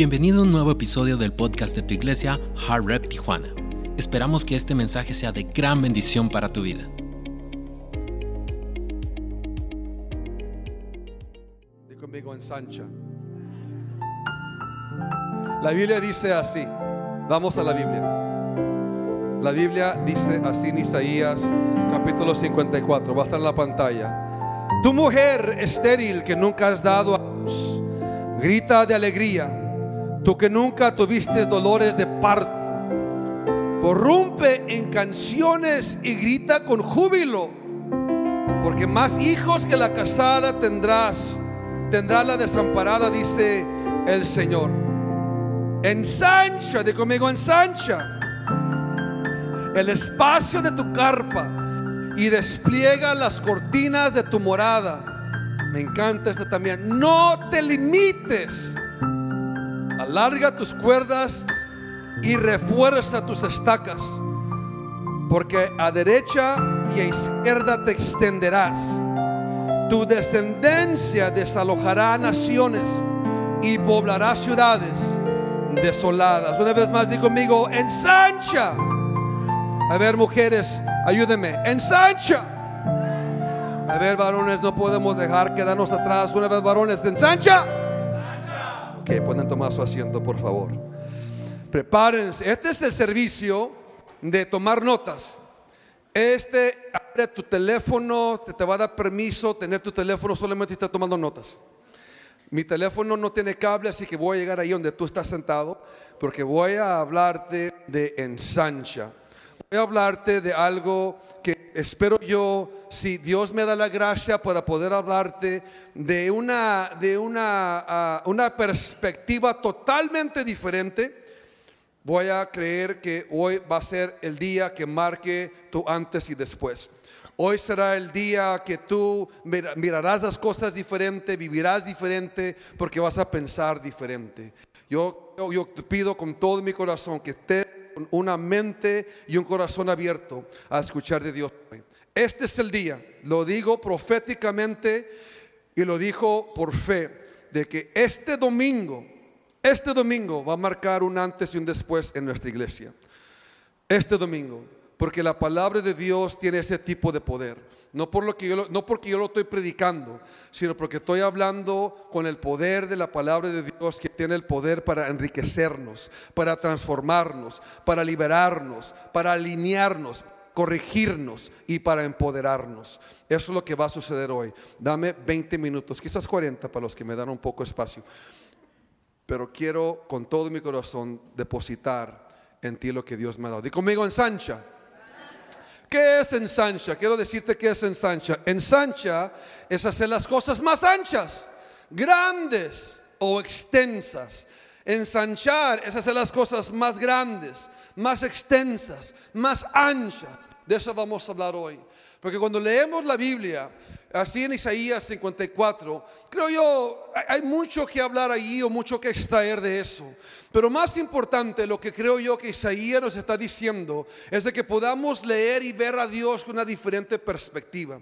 Bienvenido a un nuevo episodio del podcast de tu iglesia, Hard Rep Tijuana. Esperamos que este mensaje sea de gran bendición para tu vida. Di conmigo ensancha. La Biblia dice así. Vamos a la Biblia. La Biblia dice así en Isaías capítulo 54. Va a estar en la pantalla. Tu mujer estéril que nunca has dado a luz, grita de alegría. Tú que nunca tuviste dolores de parto, porrumpe en canciones y grita con júbilo, porque más hijos que la casada tendrás, tendrá la desamparada, dice el Señor. Ensancha, de conmigo, ensancha el espacio de tu carpa y despliega las cortinas de tu morada. Me encanta esto también. No te limites. Alarga tus cuerdas y refuerza tus estacas. Porque a derecha y a izquierda te extenderás. Tu descendencia desalojará naciones y poblará ciudades desoladas. Una vez más, di conmigo, ensancha. A ver, mujeres, ayúdenme, ensancha. A ver, varones, no podemos dejar quedarnos atrás. Una vez, varones, ensancha. Ok, pueden tomar su asiento, por favor. Prepárense. Este es el servicio de tomar notas. Este abre tu teléfono, te, te va a dar permiso tener tu teléfono solamente está tomando notas. Mi teléfono no tiene cable, así que voy a llegar ahí donde tú estás sentado, porque voy a hablarte de ensancha. Voy a hablarte de algo que espero yo, si Dios me da la gracia para poder hablarte de una, de una, ah, una perspectiva totalmente diferente. Voy a creer que hoy va a ser el día que marque tu antes y después. Hoy será el día que tú mira- mirarás las cosas diferente, vivirás diferente, porque vas a pensar diferente. Yo, yo, yo te pido con todo mi corazón que estés una mente y un corazón abierto a escuchar de Dios. Este es el día, lo digo proféticamente y lo dijo por fe, de que este domingo, este domingo va a marcar un antes y un después en nuestra iglesia este domingo, porque la palabra de Dios tiene ese tipo de poder. No, por lo que yo no porque yo lo estoy predicando, sino porque estoy hablando con el poder de la palabra de Dios que tiene el poder para enriquecernos, para transformarnos, para liberarnos, para alinearnos, corregirnos y para empoderarnos. Eso es lo que va a suceder hoy. Dame 20 minutos, quizás 40 para los que me dan un poco espacio pero quiero con todo mi corazón depositar en ti lo que Dios me ha dado. Di conmigo ensancha. ¿Qué es ensancha? Quiero decirte qué es ensancha. Ensancha es hacer las cosas más anchas, grandes o extensas. Ensanchar es hacer las cosas más grandes, más extensas, más anchas. De eso vamos a hablar hoy. Porque cuando leemos la Biblia, así en Isaías 54, creo yo, hay- mucho que hablar allí o mucho que extraer de eso. Pero más importante, lo que creo yo que Isaías nos está diciendo, es de que podamos leer y ver a Dios con una diferente perspectiva.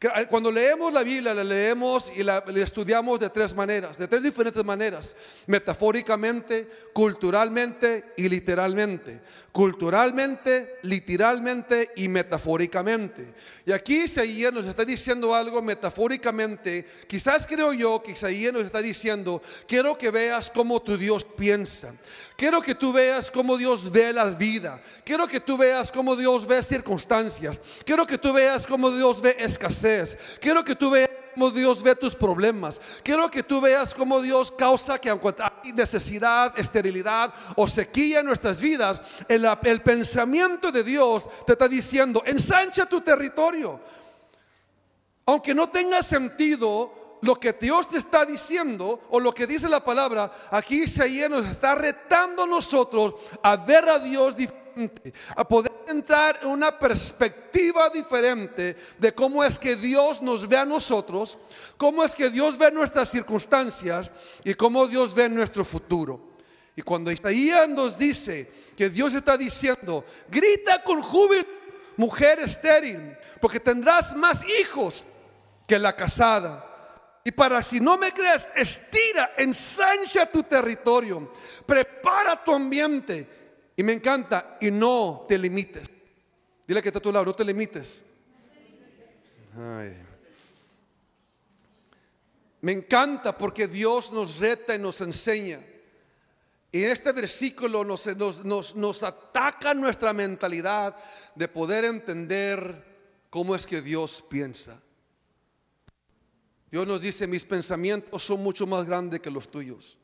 Eh, Cuando leemos la Biblia, la leemos y la, la estudiamos de tres maneras, de tres diferentes maneras, metafóricamente, culturalmente y literalmente. Culturalmente, literalmente y metafóricamente. Y aquí Isaías nos está diciendo algo metafóricamente. Quizás creo yo que Isaías nos está diciendo, quiero que veas cómo tu Dios piensa. Quiero que tú veas cómo Dios ve las vidas. Quiero que tú veas cómo Dios ve circunstancias. Quiero que tú veas cómo Dios ve escasez. Quiero que tú veas cómo Dios ve tus problemas. Quiero que tú veas cómo Dios causa que aunque hay necesidad, esterilidad o sequía en nuestras vidas, el, pensamiento de Dios te está diciendo, ensancha tu territorio. Aunque no tenga sentido lo que Dios te está diciendo o lo que dice la palabra, aquí Isaías nos está retando a nosotros a ver a Dios diferente, a poder entrar en una perspectiva diferente de cómo es que Dios nos ve a nosotros, cómo es que Dios ve nuestras circunstancias y cómo Dios ve nuestro futuro. Y cuando Isaías nos dice que Dios está diciendo, grita con júbilo, mujer estéril, porque tendrás más hijos que la casada. Y para si no me creas, estira, ensancha tu territorio, prepara tu ambiente. Y me encanta, y no te limites. Dile que está a tu lado, no te limites. Me encanta porque Dios nos reta y nos enseña. Y en este versículo nos, nos, nos ataca nuestra mentalidad de poder entender cómo es que Dios piensa. Dios nos dice, mis pensamientos son mucho más grandes que los tuyos.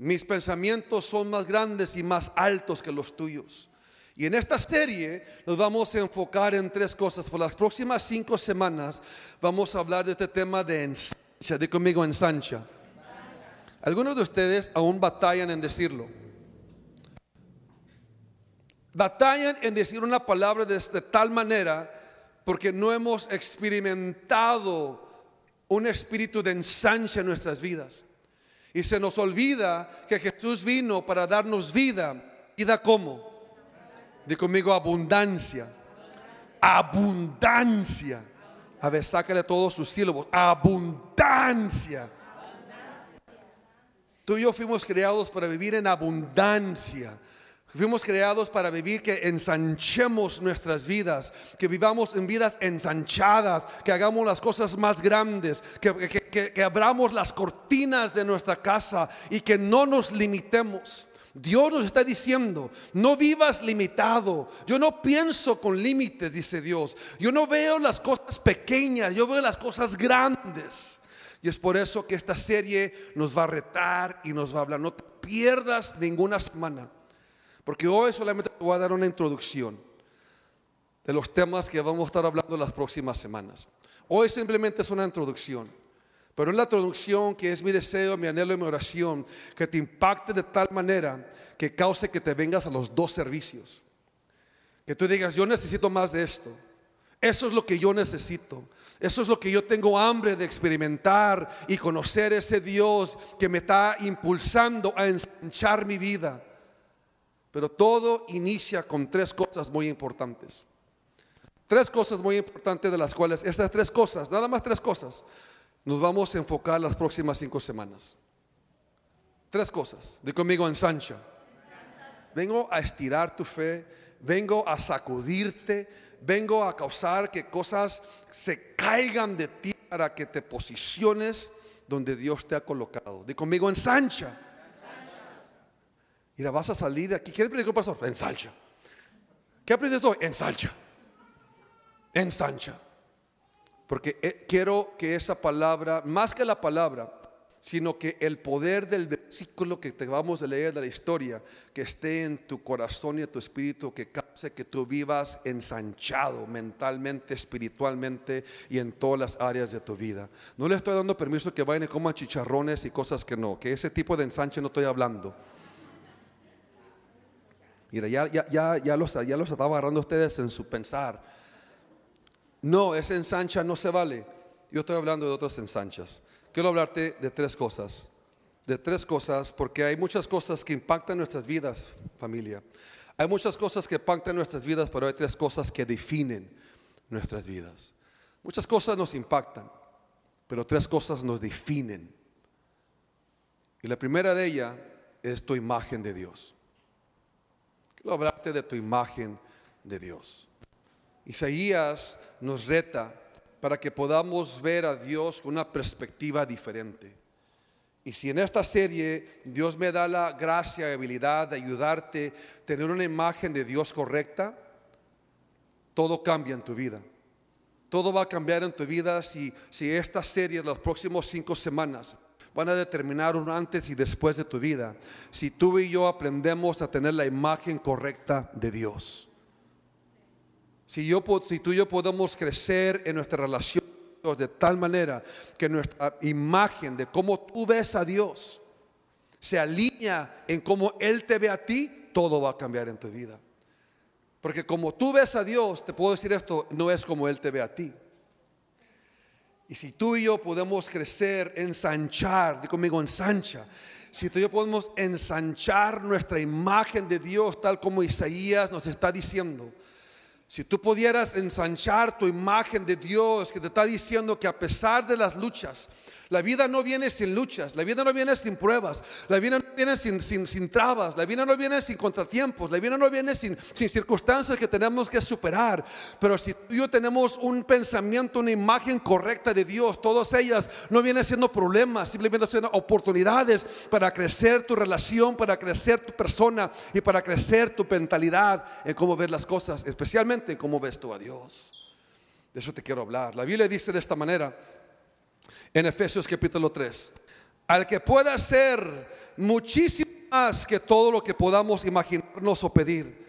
Mis pensamientos son más grandes y más altos que los tuyos. Y en esta serie nos vamos a enfocar en tres cosas. Por las próximas cinco semanas vamos a hablar de este tema de ensancha. De conmigo, ensancha. Algunos de ustedes aún batallan en decirlo. Batallan en decir una palabra de, de tal manera porque no hemos experimentado un espíritu de ensancha en nuestras vidas. Y se nos olvida que Jesús vino para darnos vida. ¿Vida cómo? De conmigo abundancia. Abundancia. A ver, sácale todos sus sílabos. Abundancia. Tú y yo fuimos creados para vivir en abundancia. Fuimos creados para vivir que ensanchemos nuestras vidas, que vivamos en vidas ensanchadas, que hagamos las cosas más grandes, que, abramos las cortinas de nuestra casa y que no nos limitemos. Dios nos está diciendo, no vivas limitado. Yo no pienso con límites, dice Dios. Yo no veo las cosas pequeñas, yo veo las cosas grandes. Y es por eso que esta serie nos va a retar y nos va a hablar. No te pierdas ninguna semana. Porque hoy solamente te voy a dar una introducción de los temas que vamos a estar hablando las próximas semanas. Hoy simplemente es una introducción. Pero es la introducción que es mi deseo, mi anhelo y mi oración, que te impacte de tal manera que cause que te vengas a los dos servicios. Que tú digas, yo necesito más de esto. Eso es lo que yo necesito. Eso es lo que yo tengo hambre de experimentar y conocer ese Dios que me está impulsando a ensanchar mi vida. Pero todo inicia con tres cosas muy importantes. Tres cosas muy importantes de las cuales, estas tres cosas, nada más tres cosas, nos vamos a enfocar las próximas cinco semanas. Tres cosas. De conmigo ensancha. Vengo a estirar tu fe, vengo a sacudirte, vengo a causar que cosas se caigan de ti para que te posiciones donde Dios te ha colocado. De conmigo ensancha. Mira, vas a salir de aquí. ¿Qué predicó el pastor? Ensancha. ¿Qué aprendes hoy? Ensancha. Ensancha. Porque eh, quiero que esa palabra, más que la palabra, sino que el poder del versículo que te vamos a leer de la historia, que esté en tu corazón y en tu espíritu, que cause que tú vivas ensanchado mentalmente, espiritualmente y en todas las áreas de tu vida. No le estoy dando permiso que vayan y coman chicharrones y cosas que no, que ese tipo de ensanche no estoy hablando. Mira, ya, ya, ya, ya, los, ya los estaba agarrando ustedes en su pensar. No, esa ensancha no se vale. Yo estoy hablando de otras ensanchas. Quiero hablarte de tres cosas. De tres cosas, porque hay muchas cosas que impactan nuestras vidas, familia. Hay muchas cosas que impactan nuestras vidas, pero hay tres cosas que definen nuestras vidas. Muchas cosas nos impactan, pero tres cosas nos definen. Y la primera de ellas es tu imagen de Dios. Quiero hablarte de tu imagen de Dios. Isaías nos reta para que podamos ver a Dios con una perspectiva diferente. Y si en esta serie Dios me da la gracia y habilidad de ayudarte a tener una imagen de Dios correcta, todo cambia en tu vida. Todo va a cambiar en tu vida si, si esta serie las próximas cinco semanas van a determinar un antes y después de tu vida. Si tú y yo aprendemos a tener la imagen correcta de Dios. Si, yo, tú y yo podemos crecer en nuestra relación de tal manera que nuestra imagen de cómo tú ves a Dios se alinea en cómo Él te ve a ti, todo va a cambiar en tu vida. Porque como tú ves a Dios, te puedo decir esto, no es como Él te ve a ti. Y si tú y yo podemos crecer, ensanchar, di conmigo ensancha, si tú y yo podemos ensanchar nuestra imagen de Dios tal como Isaías nos está diciendo, Si tú pudieras ensanchar tu imagen de Dios que te está diciendo que a pesar de las luchas, la vida no viene sin luchas, la vida no viene sin pruebas, la vida no viene sin, sin, sin trabas, la vida no viene sin contratiempos, la vida no viene sin, sin circunstancias que tenemos que superar. Pero si tú y yo tenemos un pensamiento, una imagen correcta de Dios, todas ellas no vienen siendo problemas, simplemente son oportunidades para crecer tu relación, para crecer tu persona y para crecer tu mentalidad en cómo ver las cosas, especialmente en cómo ves tú a Dios. De eso te quiero hablar. La Biblia dice de esta manera, en Efesios capítulo 3. Al que pueda hacer muchísimo más que todo lo que podamos imaginarnos o pedir,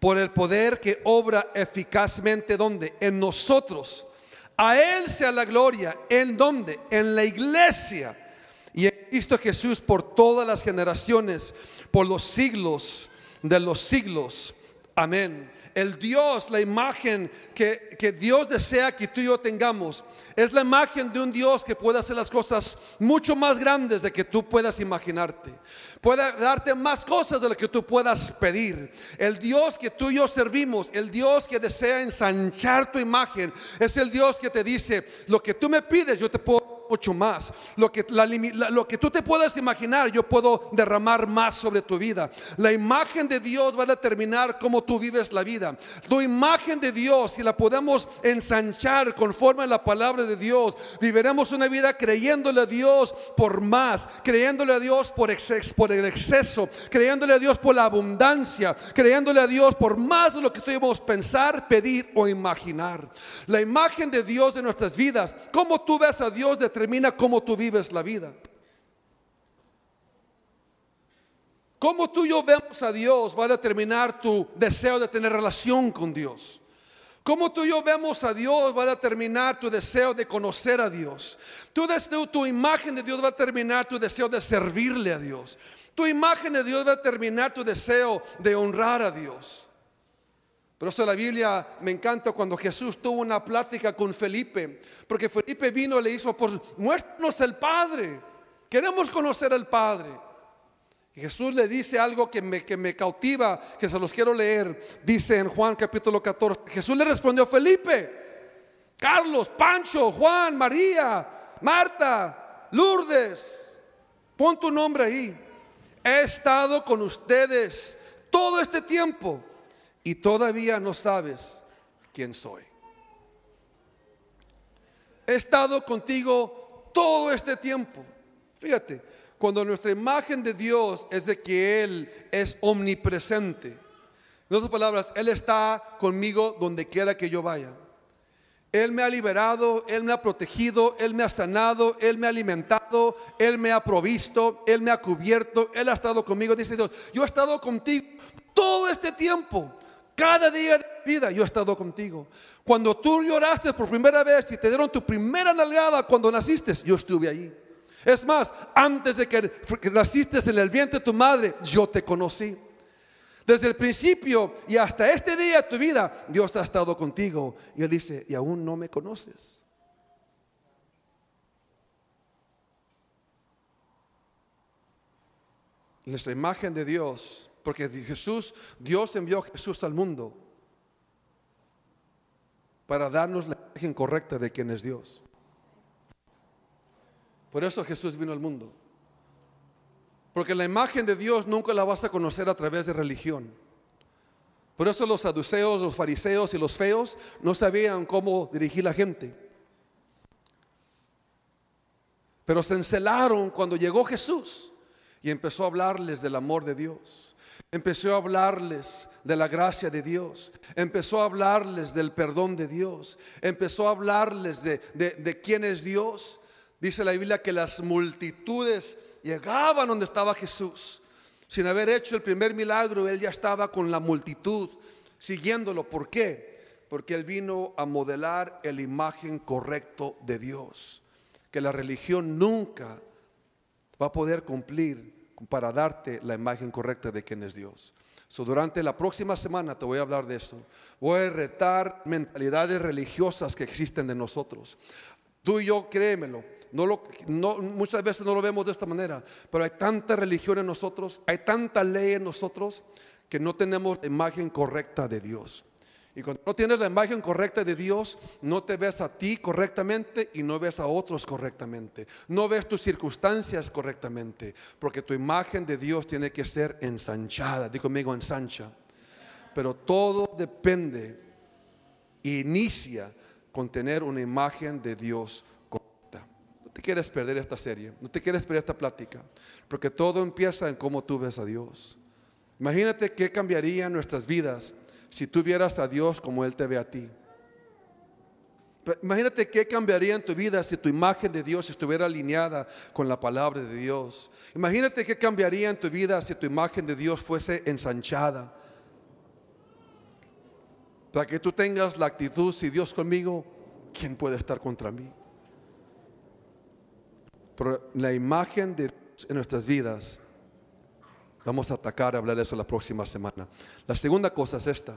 por el poder que obra eficazmente donde? En nosotros. A Él sea la gloria. ¿En donde? En la iglesia. Y en Cristo Jesús por todas las generaciones, por los siglos de los siglos. Amén el Dios, la imagen que, que, Dios desea que tú y yo tengamos, es la imagen de un Dios que puede hacer las cosas mucho más grandes de que tú puedas imaginarte. Puede darte más cosas de lo que tú puedas pedir. El Dios que tú y yo servimos, el Dios que desea ensanchar tu imagen, es el Dios que te dice, lo que tú me pides, yo te puedo mucho más. Lo que, lo que tú te puedas imaginar, yo puedo derramar más sobre tu vida. La imagen de Dios va a determinar cómo tú vives la vida. Tu imagen de Dios, si la podemos ensanchar conforme a la palabra de Dios, viviremos una vida creyéndole a Dios por más, creyéndole a Dios por, por el exceso, creyéndole a Dios por la abundancia, creyéndole a Dios por más de lo que tuvimos pensar, pedir o imaginar. La imagen de Dios en nuestras vidas, cómo tú ves a Dios de determina cómo tú vives la vida. Cómo tú yo vemos a Dios va a determinar tu deseo de tener relación con Dios. Cómo tú yo vemos a Dios va a determinar tu deseo de conocer a Dios. Tu, deseo, tu imagen de Dios va a determinar tu deseo de servirle a Dios. Tu imagen de Dios va a determinar tu deseo de honrar a Dios. Por eso la Biblia me encanta cuando Jesús tuvo una plática con Felipe, porque Felipe vino y le hizo, pues muéstranos el Padre, queremos conocer al Padre. Y Jesús le dice algo que me, que me cautiva, que se los quiero leer, dice en Juan capítulo 14, Jesús le respondió, Felipe, Carlos, Pancho, Juan, María, Marta, Lourdes, pon tu nombre ahí. He estado con ustedes todo este tiempo y todavía no sabes quién soy. He estado contigo todo este tiempo. Fíjate, cuando nuestra imagen de Dios es de que Él es omnipresente. En otras palabras, Él está conmigo donde quiera que yo vaya. Él me ha liberado, Él me ha protegido, Él me ha sanado, Él me ha alimentado, Él me ha provisto, Él me ha cubierto, Él ha estado conmigo. Dice Dios, yo he estado contigo todo este tiempo. Cada día de vida yo he estado contigo. Cuando tú lloraste por primera vez y te dieron tu primera nalgada cuando naciste, yo estuve allí. Es más, antes de que naciste en el vientre de tu madre, yo te conocí. Desde el principio y hasta este día de tu vida, Dios ha estado contigo. Y Él dice, y aún no me conoces. Nuestra imagen de Dios porque Jesús, Dios envió a Jesús al mundo para darnos la imagen correcta de quién es Dios. Por eso Jesús vino al mundo. Porque la imagen de Dios nunca la vas a conocer a través de religión. Por eso los saduceos, los fariseos y los feos no sabían cómo dirigir la gente. Pero se encelaron cuando llegó Jesús y empezó a hablarles del amor de Dios. Empezó a hablarles de la gracia de Dios. Empezó a hablarles del perdón de Dios. Empezó a hablarles de, quién es Dios. Dice la Biblia que las multitudes llegaban donde estaba Jesús. Sin haber hecho el primer milagro, él ya estaba con la multitud siguiéndolo. ¿Por qué? Porque él vino a modelar el imagen correcto de Dios. Que la religión nunca va a poder cumplir para darte la imagen correcta de quién es Dios. So, durante la próxima semana te voy a hablar de eso. Voy a retar mentalidades religiosas que existen de nosotros. Tú y yo, créemelo, muchas veces no lo vemos de esta manera, pero hay tanta religión en nosotros, hay tanta ley en nosotros que no tenemos la imagen correcta de Dios. Y cuando no tienes la imagen correcta de Dios, no te ves a ti correctamente y no ves a otros correctamente. No ves tus circunstancias correctamente, porque tu imagen de Dios tiene que ser ensanchada. Digo conmigo, ensancha. Pero todo depende, inicia con tener una imagen de Dios correcta. No te quieres perder esta serie, no te quieres perder esta plática, porque todo empieza en cómo tú ves a Dios. Imagínate qué cambiaría nuestras vidas si tú vieras a Dios como Él te ve a ti. Imagínate qué cambiaría en tu vida si tu imagen de Dios estuviera alineada con la palabra de Dios. Imagínate qué cambiaría en tu vida si tu imagen de Dios fuese ensanchada. Para que tú tengas la actitud, si Dios conmigo, ¿quién puede estar contra mí? Pero la imagen de Dios en nuestras vidas Vamos a atacar, a hablar de eso la próxima semana. La segunda cosa es esta.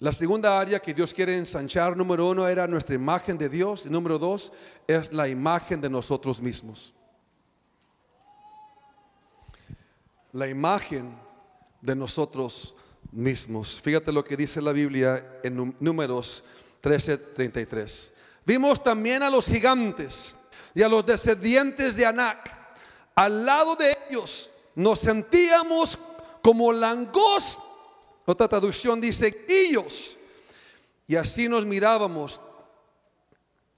La segunda área que Dios quiere ensanchar, número uno, era nuestra imagen de Dios. Y número dos, es la imagen de nosotros mismos. La imagen de nosotros mismos. Fíjate lo que dice la Biblia en números 13:33. Vimos también a los gigantes y a los descendientes de Anac al lado de ellos nos sentíamos como langostas. Otra traducción dice ellos. Y así nos mirábamos.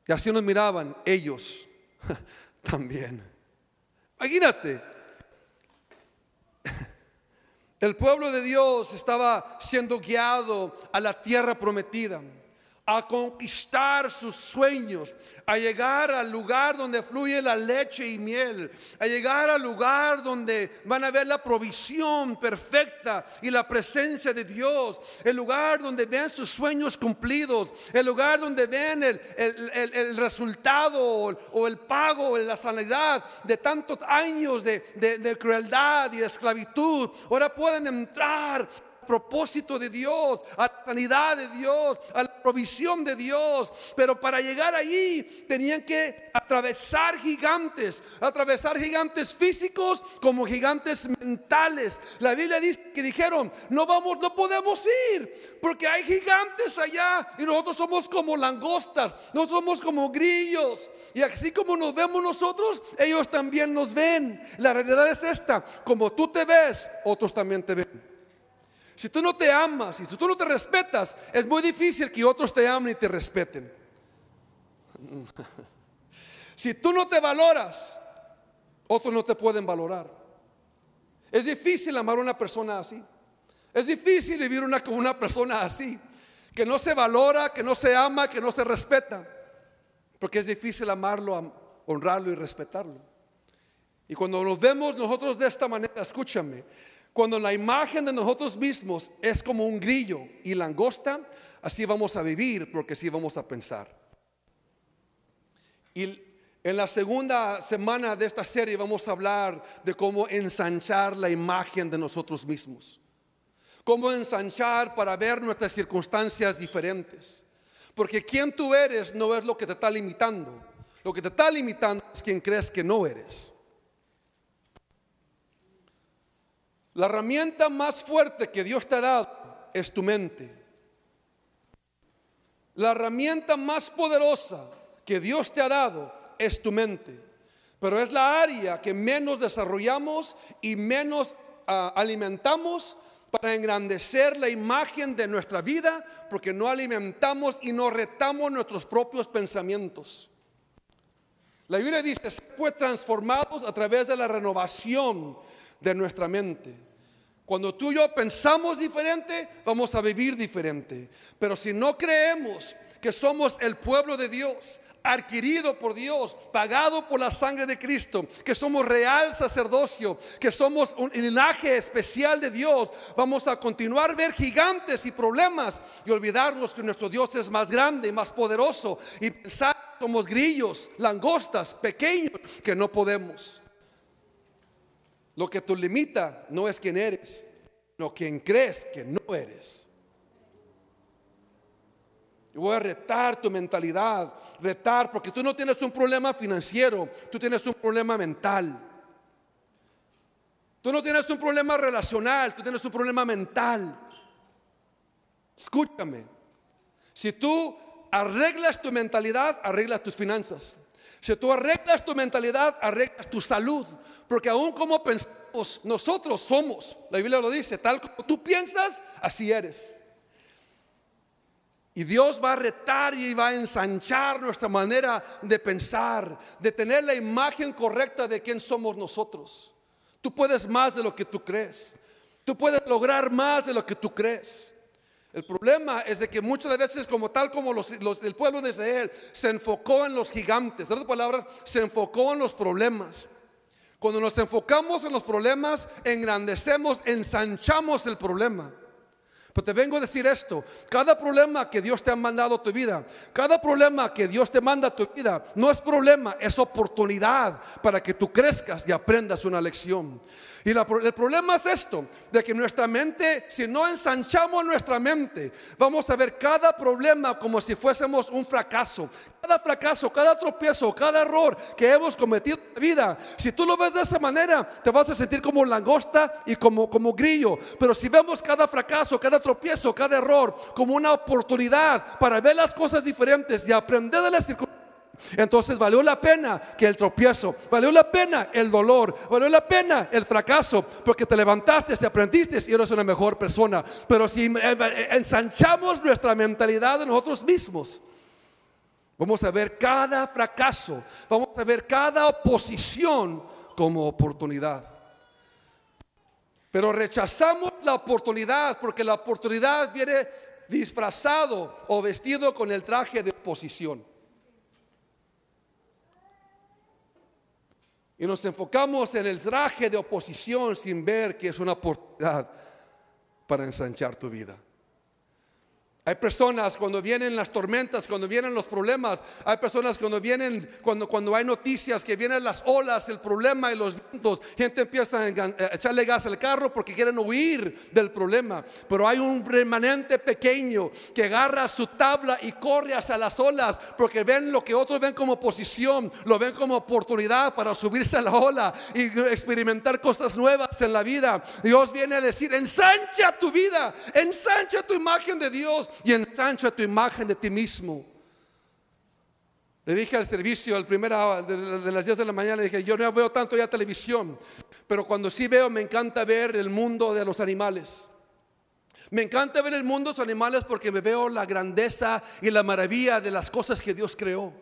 Y así nos miraban ellos también. Imagínate. El pueblo de Dios estaba siendo guiado a la tierra prometida a conquistar sus sueños, a llegar al lugar donde fluye la leche y miel, a llegar al lugar donde van a ver la provisión perfecta y la presencia de Dios, el lugar donde ven sus sueños cumplidos, el lugar donde ven el, resultado o el pago, la sanidad de tantos años de, de crueldad y de esclavitud. Ahora pueden entrar propósito de Dios, a la sanidad de Dios, a la provisión de Dios. Pero para llegar allí tenían que atravesar gigantes, atravesar gigantes físicos como gigantes mentales. La Biblia dice que dijeron, no vamos, no podemos ir, porque hay gigantes allá y nosotros somos como langostas, no somos como grillos. Y así como nos vemos nosotros, ellos también nos ven. La realidad es esta, como tú te ves, otros también te ven. Si tú no te amas y si tú no te respetas, es muy difícil que otros te amen y te respeten. Si tú no te valoras, otros no te pueden valorar. Es difícil amar a una persona así. Es difícil vivir una, con una persona así, que no se valora, que no se ama, que no se respeta. Porque es difícil amarlo, honrarlo y respetarlo. Y cuando nos vemos nosotros de esta manera, escúchame, cuando la imagen de nosotros mismos es como un grillo y langosta, así vamos a vivir porque así vamos a pensar. Y en la segunda semana de esta serie vamos a hablar de cómo ensanchar la imagen de nosotros mismos. Cómo ensanchar para ver nuestras circunstancias diferentes. Porque quien tú eres no es lo que te está limitando. Lo que te está limitando es quien crees que no eres. La herramienta más fuerte que Dios te ha dado es tu mente. La herramienta más poderosa que Dios te ha dado es tu mente. Pero es la área que menos desarrollamos y menos ah, alimentamos para engrandecer la imagen de nuestra vida, porque no alimentamos y no retamos nuestros propios pensamientos. La Biblia dice, fue transformados a través de la renovación de nuestra mente. Cuando tú y yo pensamos diferente, vamos a vivir diferente. Pero si no creemos que somos el pueblo de Dios, adquirido por Dios, pagado por la sangre de Cristo, que somos real sacerdocio, que somos un linaje especial de Dios, vamos a continuar ver gigantes y problemas y olvidarnos que nuestro Dios es más grande y más poderoso y pensar que somos grillos, langostas, pequeños, que no podemos. Lo que te limita no es quién eres, sino quien crees que no eres. Y voy a retar tu mentalidad, retar, porque tú no tienes un problema financiero, tú tienes un problema mental. Tú no tienes un problema relacional, tú tienes un problema mental. Escúchame. Si tú arreglas tu mentalidad, arreglas tus finanzas. Si tú arreglas tu mentalidad, arreglas tu salud. Porque aún como pensamos, nosotros somos, la Biblia lo dice, tal como tú piensas, así eres. Y Dios va a retar y va a ensanchar nuestra manera de pensar, de tener la imagen correcta de quién somos nosotros. Tú puedes más de lo que tú crees. Tú puedes lograr más de lo que tú crees. El problema es de que muchas veces, como tal como los, el pueblo de Israel se enfocó en los gigantes, en otras palabras, se enfocó en los problemas. Cuando nos enfocamos en los problemas, engrandecemos, ensanchamos el problema. Pero te vengo a decir esto, cada problema que Dios te ha mandado a tu vida, cada problema que Dios te manda a tu vida, no es problema, es oportunidad para que tú crezcas y aprendas una lección. Y el problema es esto, de que nuestra mente, si no ensanchamos nuestra mente, vamos a ver cada problema como si fuésemos un fracaso. Cada fracaso, cada tropiezo, cada error que hemos cometido en la vida, si tú lo ves de esa manera, te vas a sentir como langosta y como, como grillo. Pero si vemos cada fracaso, cada tropiezo, cada error como una oportunidad para ver las cosas diferentes y aprender de las circunstancias, entonces valió la pena que el tropiezo, valió la pena el dolor, valió la pena el fracaso, porque te levantaste, te aprendiste y eres una mejor persona. Pero si ensanchamos nuestra mentalidad de nosotros mismos, vamos a ver cada fracaso, vamos a ver cada oposición como oportunidad. Pero rechazamos la oportunidad porque la oportunidad viene disfrazado o vestido con el traje de oposición. Y nos enfocamos en el traje de oposición sin ver que es una oportunidad para ensanchar tu vida. Hay personas cuando vienen las tormentas, cuando vienen los problemas, hay personas cuando vienen, cuando, cuando hay noticias, que vienen las olas, el problema y los vientos, gente empieza a echarle gas al carro porque quieren huir del problema. Pero hay un remanente pequeño que agarra su tabla y corre hacia las olas porque ven lo que otros ven como posición, lo ven como oportunidad para subirse a la ola y experimentar cosas nuevas en la vida. Dios viene a decir, ensancha tu vida, ensancha tu imagen de Dios y ensancha tu imagen de ti mismo. Le dije al servicio, al primera de, las 10 de la mañana, le dije, yo no veo tanto ya televisión, pero cuando sí veo me encanta ver el mundo de los animales. Me encanta ver el mundo de los animales porque me veo la grandeza y la maravilla de las cosas que Dios creó.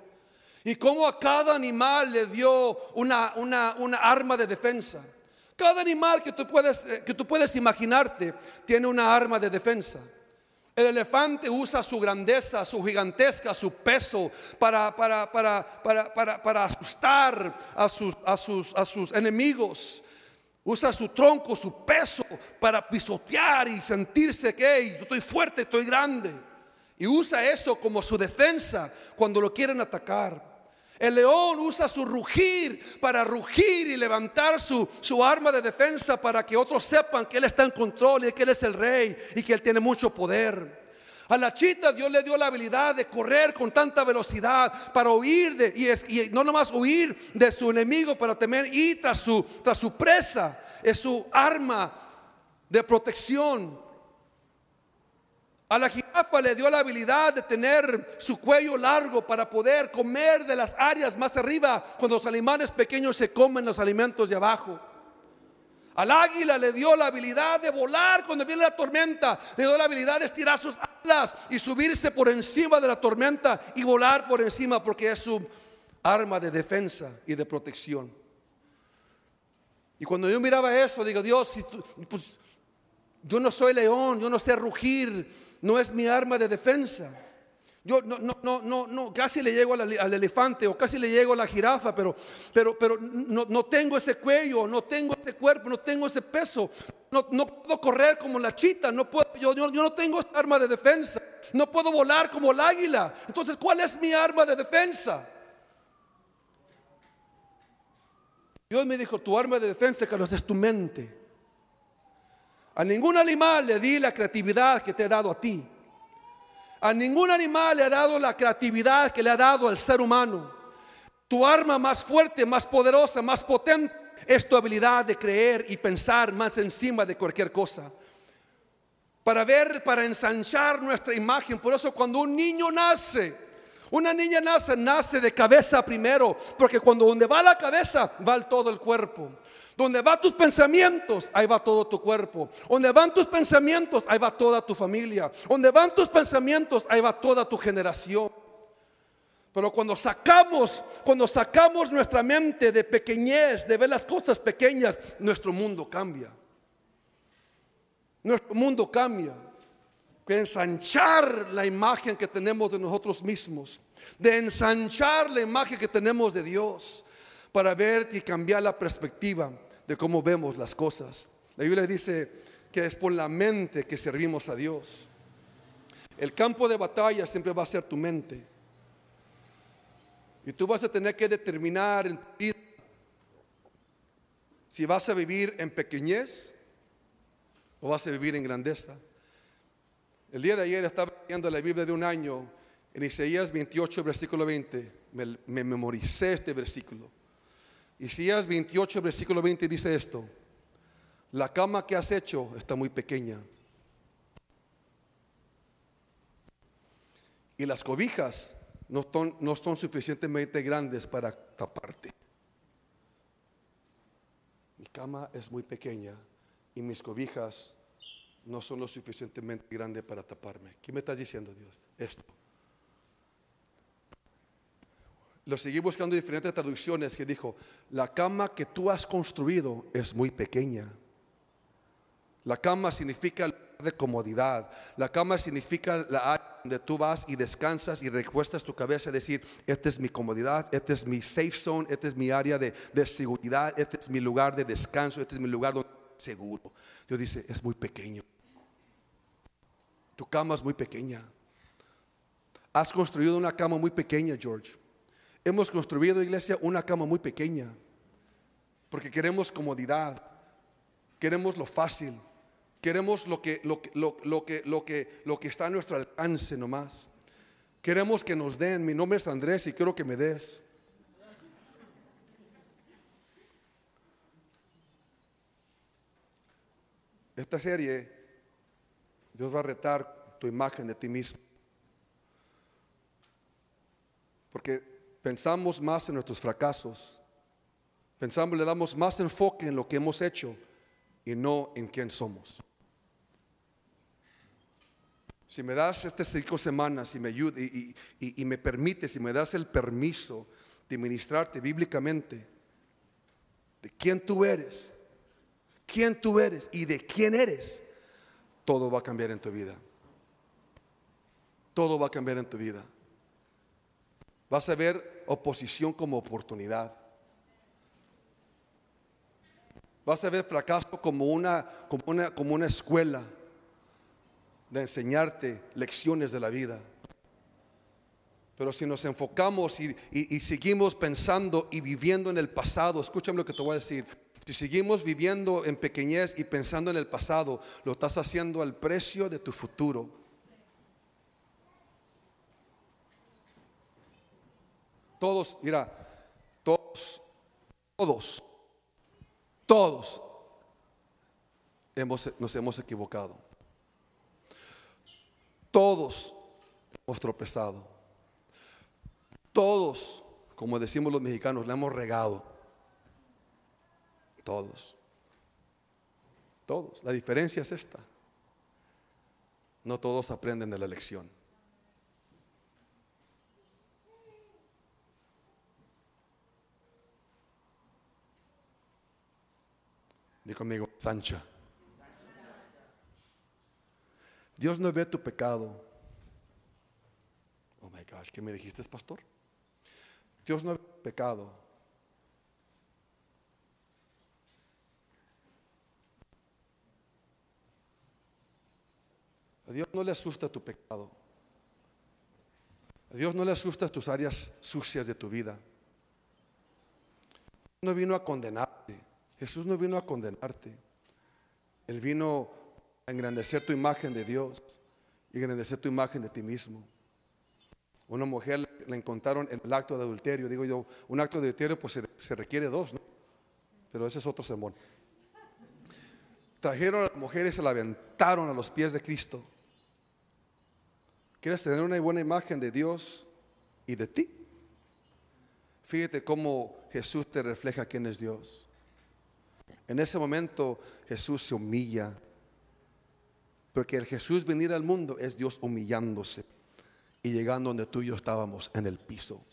Y cómo a cada animal le dio una, una, una arma de defensa. Cada animal que tú, puedes, eh, que tú puedes imaginarte tiene una arma de defensa. El elefante usa su grandeza, su gigantesca, su peso para, para, para, para asustar a sus, a, sus, a sus enemigos. Usa su tronco, su peso para pisotear y sentirse que yo estoy fuerte, estoy grande. Y usa eso como su defensa cuando lo quieren atacar. El león usa su rugir para rugir y levantar su, su, arma de defensa para que otros sepan que Él está en control y que Él es el rey y que Él tiene mucho poder. A la chita Dios le dio la habilidad de correr con tanta velocidad para huir de, y, no nomás huir de su enemigo, para temer y tras su, tras su presa. Es su arma de protección. A la jirafa le dio la habilidad de tener su cuello largo para poder comer de las áreas más arriba cuando los animales pequeños se comen los alimentos de abajo. Al águila le dio la habilidad de volar cuando viene la tormenta. Le dio la habilidad de estirar sus alas y subirse por encima de la tormenta y volar por encima porque es su arma de defensa y de protección. Y cuando yo miraba eso, digo, Dios, pues, yo no soy león, yo no sé rugir, no es mi arma de defensa. Yo no, no, no, no, no, casi le llego al, elefante o casi le llego a la jirafa, pero, pero, pero no, no, tengo ese cuello, no tengo ese cuerpo, no tengo ese peso. No, no puedo correr como la chita, no puedo, yo, yo, yo no tengo esa arma de defensa. No puedo volar como el águila. Entonces, ¿cuál es mi arma de defensa? Dios me dijo, tu arma de defensa, Carlos, es tu mente. A ningún animal le di la creatividad que te he dado a ti. A ningún animal le ha dado la creatividad que le ha dado al ser humano. Tu arma más fuerte, más poderosa, más potente es tu habilidad de creer y pensar más encima de cualquier cosa. Para ver, para ensanchar nuestra imagen. Por eso cuando un niño nace, una niña nace, nace de cabeza primero, porque cuando donde va la cabeza, va todo el cuerpo. Donde van tus pensamientos, ahí va todo tu cuerpo. Donde van tus pensamientos, ahí va toda tu familia. Donde van tus pensamientos, ahí va toda tu generación. Pero cuando sacamos, cuando sacamos nuestra mente de pequeñez, de ver las cosas pequeñas, nuestro mundo cambia. Nuestro mundo cambia. De ensanchar la imagen que tenemos de nosotros mismos, de ensanchar la imagen que tenemos de Dios, para ver y cambiar la perspectiva de cómo vemos las cosas. La Biblia dice que es por la mente que servimos a Dios. El campo de batalla siempre va a ser tu mente. Y tú vas a tener que determinar en tu vida si vas a vivir en pequeñez o vas a vivir en grandeza. El día de ayer estaba leyendo la Biblia de un año en Isaías 28, versículo 20. Me, me memoricé este versículo. Isaías 28, versículo 20 dice esto. La cama que has hecho está muy pequeña. Y las cobijas no son, no son suficientemente grandes para taparte. Mi cama es muy pequeña y mis cobijas no son lo suficientemente grandes para taparme. ¿Qué me estás diciendo Dios? Esto. Lo seguí buscando en diferentes traducciones que dijo, la cama que tú has construido es muy pequeña. La cama significa de comodidad. La cama significa la área donde tú vas y descansas y recuestas tu cabeza y decir, esta es mi comodidad, este es mi safe zone, este es mi área de, de seguridad, este es mi lugar de descanso, este es mi lugar donde seguro. Dios dice, es muy pequeño. Tu cama es muy pequeña. Has construido una cama muy pequeña, George. Hemos construido, iglesia, una cama muy pequeña. Porque queremos comodidad. Queremos lo fácil. Queremos lo que, lo, lo, lo, que, lo, que, lo que está a nuestro alcance nomás. Queremos que nos den. Mi nombre es Andrés y quiero que me des. Esta serie, Dios va a retar tu imagen de ti mismo. Porque pensamos más en nuestros fracasos. Pensamos, le damos más enfoque en lo que hemos hecho y no en quién somos. Si me das estas cinco semanas y me, ayuda, y, y, y me permites, y me das el permiso de ministrarte bíblicamente de quién tú eres, quién tú eres y de quién eres, todo va a cambiar en tu vida. Todo va a cambiar en tu vida. Vas a ver oposición como oportunidad. Vas a ver fracaso como una, como una, como una escuela de enseñarte lecciones de la vida. Pero si nos enfocamos y, y, y, seguimos pensando y viviendo en el pasado, escúchame lo que te voy a decir. Si seguimos viviendo en pequeñez y pensando en el pasado, lo estás haciendo al precio de tu futuro. Todos, mira, todos, todos, todos hemos, nos hemos equivocado. Todos hemos tropezado. Todos, como decimos los mexicanos, le hemos regado. Todos. Todos. La diferencia es esta. No todos aprenden de la lección. Dijo conmigo, Sancha. Dios no ve tu pecado. Oh my gosh, ¿qué me dijiste, pastor? Dios no ve tu pecado. A Dios no le asusta tu pecado. A Dios no le asusta tus áreas sucias de tu vida. No vino a condenarte. Jesús no vino a condenarte. Él vino a engrandecer tu imagen de Dios y engrandecer tu imagen de ti mismo. Una mujer le encontraron en el acto de adulterio. Digo yo, un acto de adulterio pues se, se requiere dos, ¿no? pero ese es otro sermón. Trajeron a las mujeres y se la aventaron a los pies de Cristo. ¿Quieres tener una buena imagen de Dios y de ti? Fíjate cómo Jesús te refleja quién es Dios. En ese momento Jesús se humilla. Porque el Jesús venir al mundo es Dios humillándose y llegando donde tú y yo estábamos en el piso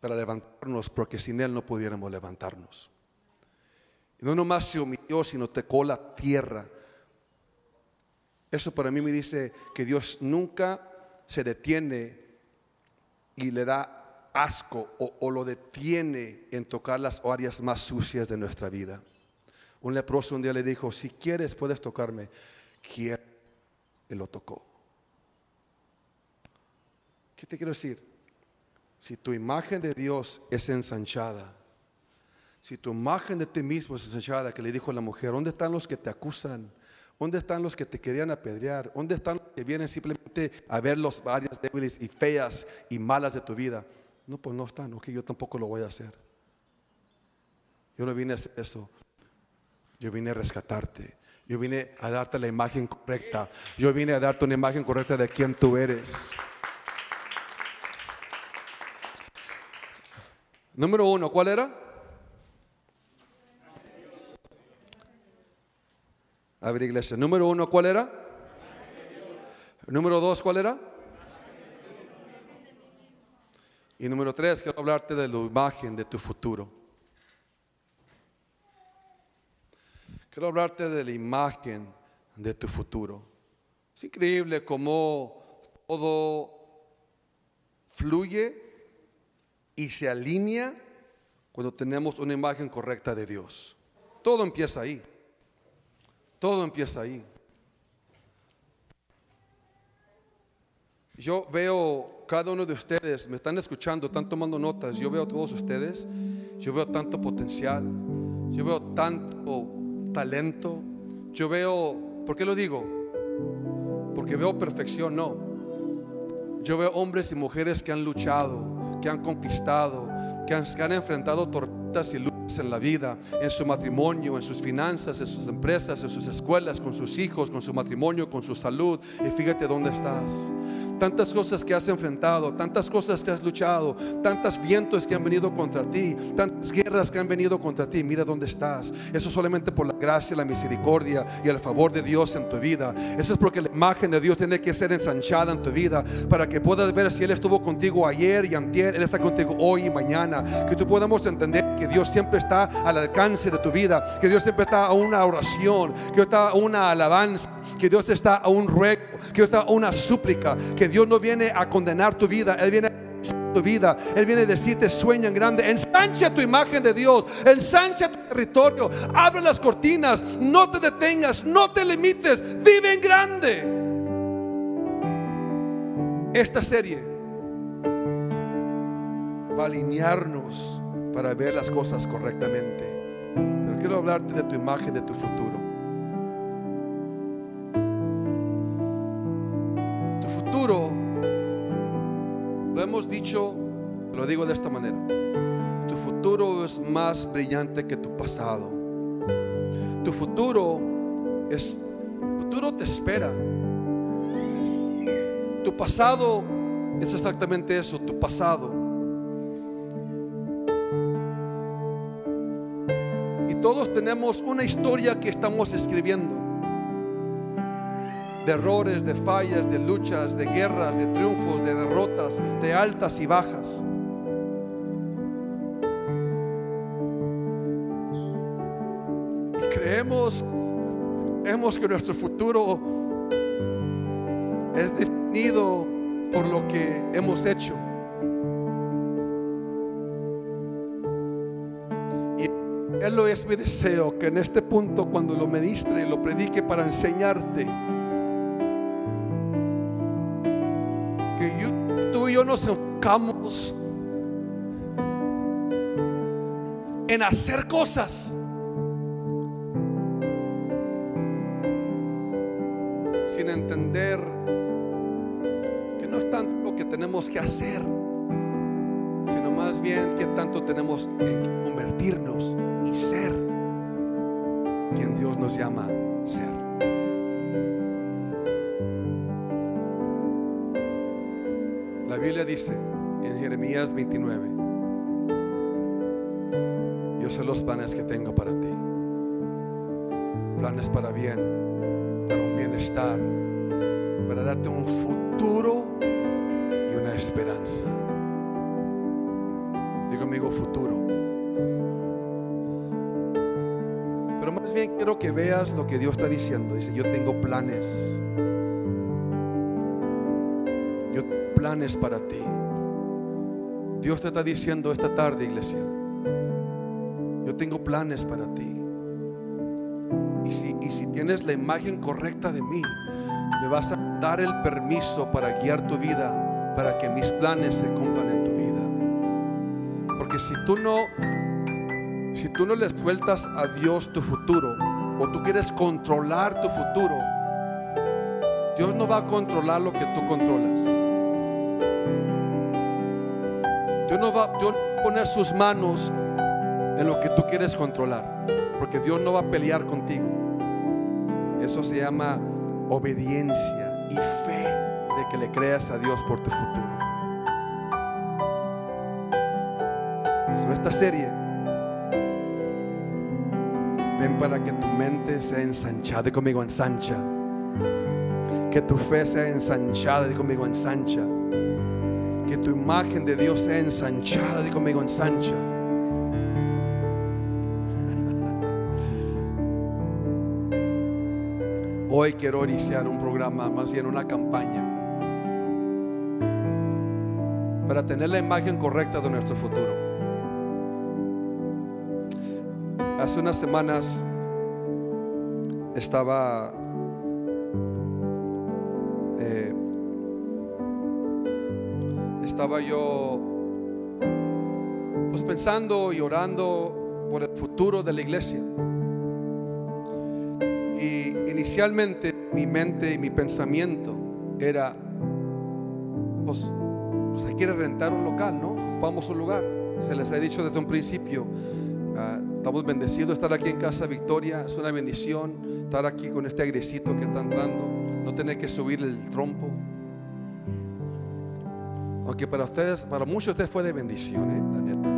para levantarnos, porque sin Él no pudiéramos levantarnos. Y no nomás se humilló, sino tocó la tierra. Eso para mí me dice que Dios nunca se detiene y le da asco o, o, lo detiene en tocar las áreas más sucias de nuestra vida. Un leproso un día le dijo, si quieres puedes tocarme. Quiero. Y lo tocó. ¿Qué te quiero decir? Si tu imagen de Dios es ensanchada, si tu imagen de ti mismo es ensanchada, que le dijo la mujer, ¿dónde están los que te acusan? ¿Dónde están los que te querían apedrear? ¿Dónde están los que vienen simplemente a ver las áreas débiles y feas y malas de tu vida? No, pues no están, ok, yo tampoco lo voy a hacer. Yo no vine a hacer eso. Yo vine a rescatarte. Yo vine a darte la imagen correcta. Yo vine a darte una imagen correcta de quién tú eres. Número uno, ¿cuál era? A ver, iglesia. Número uno, ¿cuál era? Número dos, ¿cuál era? Y número tres, quiero hablarte de la imagen de tu futuro. Quiero hablarte de la imagen de tu futuro. Es increíble cómo todo fluye y se alinea cuando tenemos una imagen correcta de Dios. Todo empieza ahí. Todo empieza ahí. Yo veo cada uno de ustedes, me están escuchando, están tomando notas, yo veo a todos ustedes, yo veo tanto potencial, yo veo tanto talento, yo veo, ¿por qué lo digo? Porque veo perfección, no. Yo veo hombres y mujeres que han luchado, que han conquistado, que han, que han enfrentado tormentas y luchas en la vida, en su matrimonio, en sus finanzas, en sus empresas, en sus escuelas, con sus hijos, con su matrimonio, con su salud. Y fíjate dónde estás tantas cosas que has enfrentado, tantas cosas que has luchado, tantos vientos que han venido contra ti, tantas guerras que han venido contra ti. Mira dónde estás. Eso solamente por la gracia, la misericordia y el favor de Dios en tu vida. Eso es porque la imagen de Dios tiene que ser ensanchada en tu vida para que puedas ver si Él estuvo contigo ayer y antier, Él está contigo hoy y mañana. Que tú podamos entender que Dios siempre está al alcance de tu vida, que Dios siempre está a una oración, que está a una alabanza, que Dios está a un ruego, que está a una súplica, que Dios no viene a condenar tu vida, Él viene a tu vida. Él viene a decirte, sueña en grande, ensancha tu imagen de Dios, ensancha tu territorio, abre las cortinas, no te detengas, no te limites, vive en grande. Esta serie va a alinearnos para ver las cosas correctamente. Pero quiero hablarte de tu imagen, de tu futuro. Futuro, lo hemos dicho, lo digo de esta manera. Tu futuro es más brillante que tu pasado. Tu futuro es, futuro te espera. Tu pasado es exactamente eso, tu pasado todos tenemos una historia que estamos escribiendo. De errores, de fallas, de luchas, de guerras, de triunfos, de derrotas, de altas y bajas. Y creemos, creemos que nuestro futuro es definido por lo que hemos hecho. Él lo es mi deseo que en este punto cuando lo ministre lo predique para enseñarte nos enfocamos en hacer cosas sin entender que no es tanto lo que tenemos que hacer, sino más bien que tanto tenemos que convertirnos y ser. quien Dios nos llama ser. Dice en Jeremías 29, yo sé los planes que tengo para ti. Planes para bien, para un bienestar, para darte un futuro y una esperanza. Digo amigo futuro. Pero más bien quiero que veas lo que Dios está diciendo. Dice, yo tengo planes. Planes para ti. Dios te está diciendo esta tarde, iglesia. Yo tengo planes para ti. Y si, y si tienes la imagen correcta de mí, me vas a dar el permiso para guiar tu vida, para que mis planes se cumplan en tu vida. Porque si tú no, si tú no le sueltas a Dios tu futuro, o tú quieres controlar tu futuro, Dios no va a controlar lo que tú controlas. No va, Dios no va a poner sus manos en lo que tú quieres controlar, porque Dios no va a pelear contigo. Eso se llama obediencia y fe de que le creas a Dios por tu futuro. So, esta serie ven para que tu mente sea ensanchada y conmigo ensancha. Que tu fe sea ensanchada y conmigo ensancha. Tu imagen de Dios sea ensanchada y conmigo ensancha. Hoy quiero iniciar un programa, más bien una campaña, para tener la imagen correcta de nuestro futuro. Hace unas semanas estaba eh, estaba yo pues pensando y orando por el futuro de la iglesia. Y inicialmente mi mente y mi pensamiento era, pues, pues hay que rentar un local, ¿no? Ocupamos un lugar. Se les ha dicho desde un principio, ah, estamos bendecidos de estar aquí en Casa Victoria, es una bendición estar aquí con este agresito que está entrando, no tener que subir el trompo. Aunque para ustedes, para muchos de ustedes fue de bendición, ¿eh? la neta.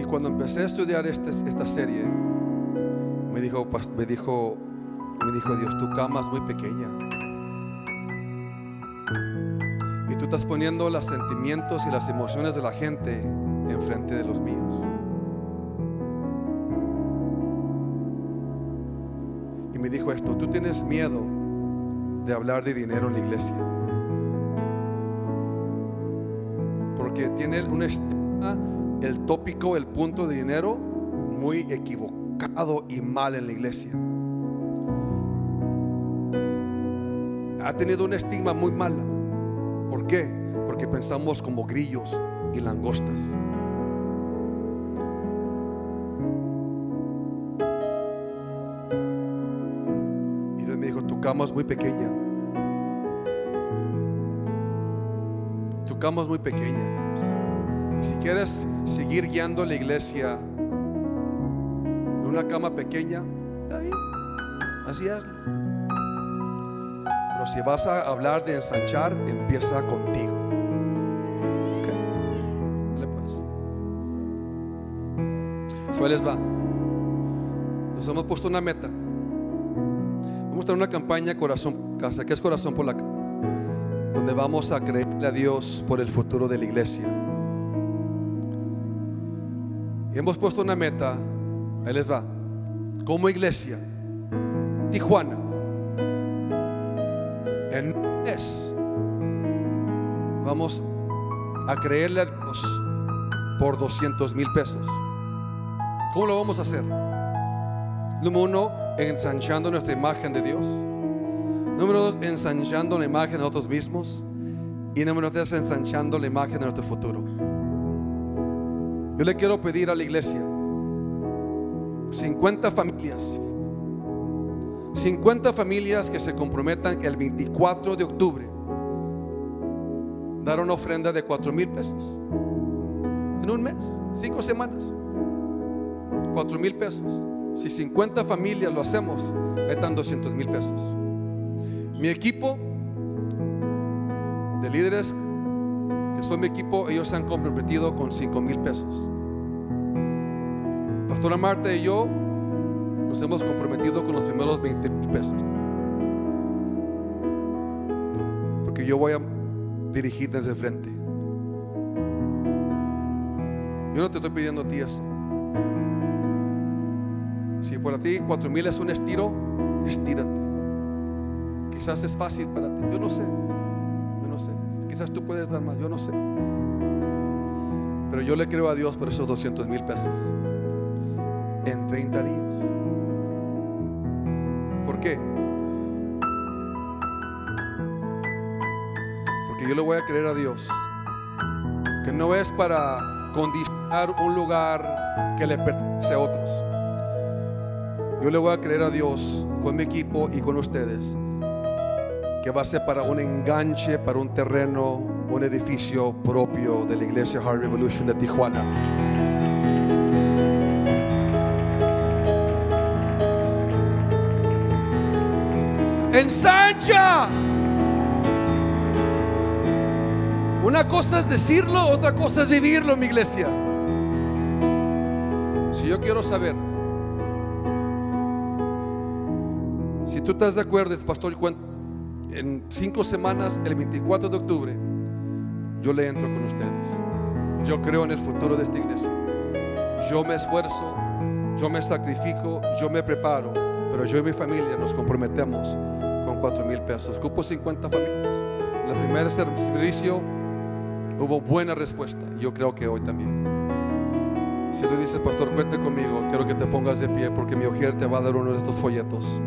Y cuando empecé a estudiar este- esta serie, me dijo, me dijo, me dijo Dios, tu cama es muy pequeña. Y tú estás poniendo los sentimientos y las emociones de la gente enfrente de los míos. Esto, tú tienes miedo de hablar de dinero en la iglesia. Porque tiene un estigma, el tópico, el punto de dinero muy equivocado y mal en la iglesia. Ha tenido un estigma muy malo. ¿Por qué? Porque pensamos como grillos y langostas. Es muy pequeña. Es muy pequeña. Y si quieres seguir guiando la iglesia en una cama pequeña, ahí, así hazlo. Pero si vas a hablar de ensanchar, empieza contigo. Ok. Dale pues. Les va. Nos hemos puesto una meta. Vamos una campaña Corazón por Casa. ¿Qué es Corazón por la Casa? Donde vamos a creerle a Dios por el futuro de la iglesia. Y hemos puesto una meta. Ahí les va. Como iglesia, Tijuana, en un mes vamos a creerle a Dios por 200 mil pesos. ¿Cómo lo vamos a hacer? Número uno, ensanchando nuestra imagen de Dios. Número dos, ensanchando la imagen de nosotros mismos. Y número tres, ensanchando la imagen de nuestro futuro. Yo le quiero pedir a la iglesia 50 familias. 50 familias que se comprometan el 24 de octubre dar una ofrenda de cuatro mil pesos. En un mes, cinco semanas. Cuatro mil pesos. Si 50 familias lo hacemos, están 200 mil pesos. Mi equipo de líderes que son mi equipo, ellos se han comprometido con 5 mil pesos. Pastora Marta y yo nos hemos comprometido con los primeros 20 mil pesos. Porque yo voy a dirigir desde frente. Yo no te estoy pidiendo a ti eso. Si por ti 4 mil es un estiro, estírate. Quizás es fácil para ti, yo no sé. Yo no sé. Quizás tú puedes dar más, yo no sé. Pero yo le creo a Dios por esos 200 mil pesos en 30 días. ¿Por qué? Porque yo le voy a creer a Dios que no es para condicionar un lugar que le pertenece a otros. Yo le voy a creer a Dios con mi equipo y con ustedes que va a ser para un enganche, para un terreno, un edificio propio de la iglesia Heart Revolution de Tijuana. Ensancha. Una cosa es decirlo, otra cosa es vivirlo, mi iglesia. Si yo quiero saber, si tú estás de acuerdo, pastor, en cinco semanas, el 24 de octubre, yo le entro con ustedes. Yo creo en el futuro de esta iglesia. Yo me esfuerzo, yo me sacrifico, yo me preparo, pero yo y mi familia nos comprometemos con cuatro mil pesos. Cupo 50 familias. En el primer servicio hubo buena respuesta. Yo creo que hoy también. Si tú dices, pastor, cuente conmigo, quiero que te pongas de pie porque mi mujer te va a dar uno de estos folletos.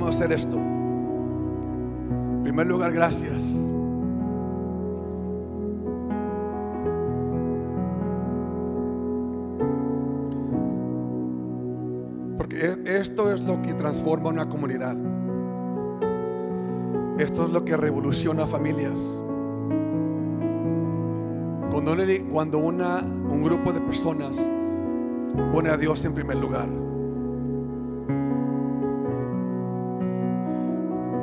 Hacer esto. En primer lugar, gracias. Porque esto es lo que transforma una comunidad. Esto es lo que revoluciona familias. Cuando una, un grupo de personas pone a Dios en primer lugar.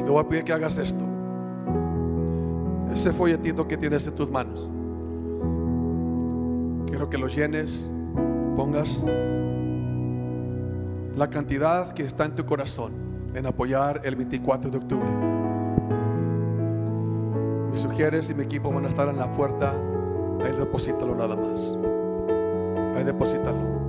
Te voy a pedir que hagas esto. Ese folletito que tienes en tus manos. Quiero que lo llenes, pongas la cantidad que está en tu corazón en apoyar el 24 de octubre. Mis sugieres y mi equipo van a estar en la puerta. Ahí deposítalo nada más. Ahí deposítalo.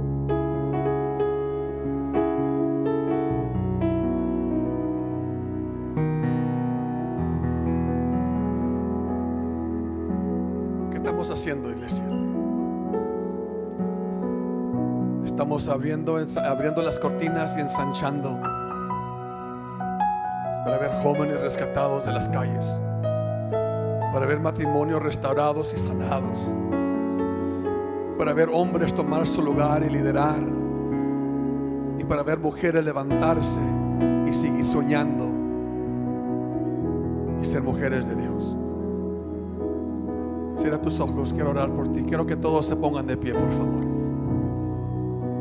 Abriendo, las cortinas y ensanchando para ver jóvenes rescatados de las calles, para ver matrimonios restaurados y sanados, para ver hombres tomar su lugar y liderar, y para ver mujeres levantarse y seguir soñando y ser mujeres de Dios. Cierra tus ojos, quiero orar por ti. Quiero que todos se pongan de pie, por favor.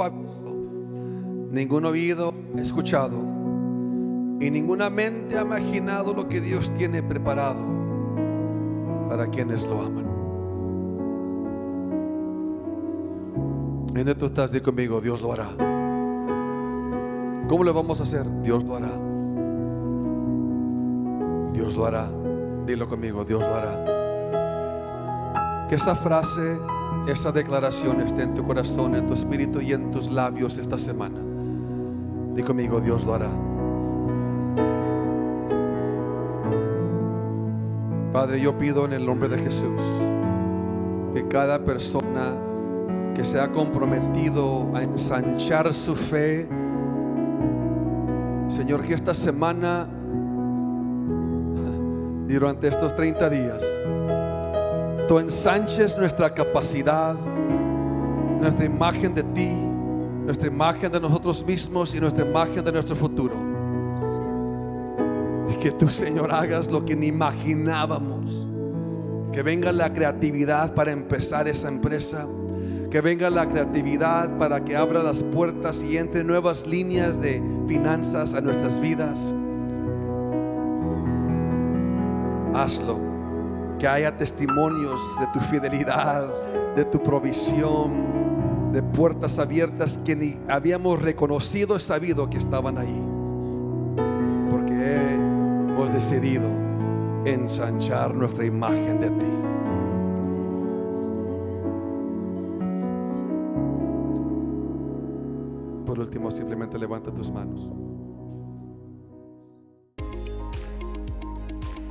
ojo ha ningún oído ha escuchado Y ninguna mente ha imaginado lo que Dios tiene preparado para quienes lo aman. ¿Dónde tú estás? Di conmigo, Dios lo hará. ¿Cómo lo vamos a hacer? Dios lo hará. Dios lo hará. Dilo conmigo, Dios lo hará. Que esa frase, esa declaración esté en tu corazón, en tu espíritu y en tus labios esta semana. Di conmigo, Dios lo hará. Padre, yo pido en el nombre de Jesús que cada persona que se ha comprometido a ensanchar su fe, Señor, que esta semana durante estos 30 días, ensanches nuestra capacidad, nuestra imagen de ti, nuestra imagen de nosotros mismos y nuestra imagen de nuestro futuro. Y que tú, Señor, hagas lo que ni imaginábamos. Que venga la creatividad para empezar esa empresa. Que venga la creatividad para que abra las puertas y entre nuevas líneas de finanzas a nuestras vidas. Hazlo. Que haya testimonios de tu fidelidad, de tu provisión, de puertas abiertas que ni habíamos reconocido y sabido que estaban ahí. Porque hemos decidido ensanchar nuestra imagen de ti. Por último, simplemente levanta tus manos.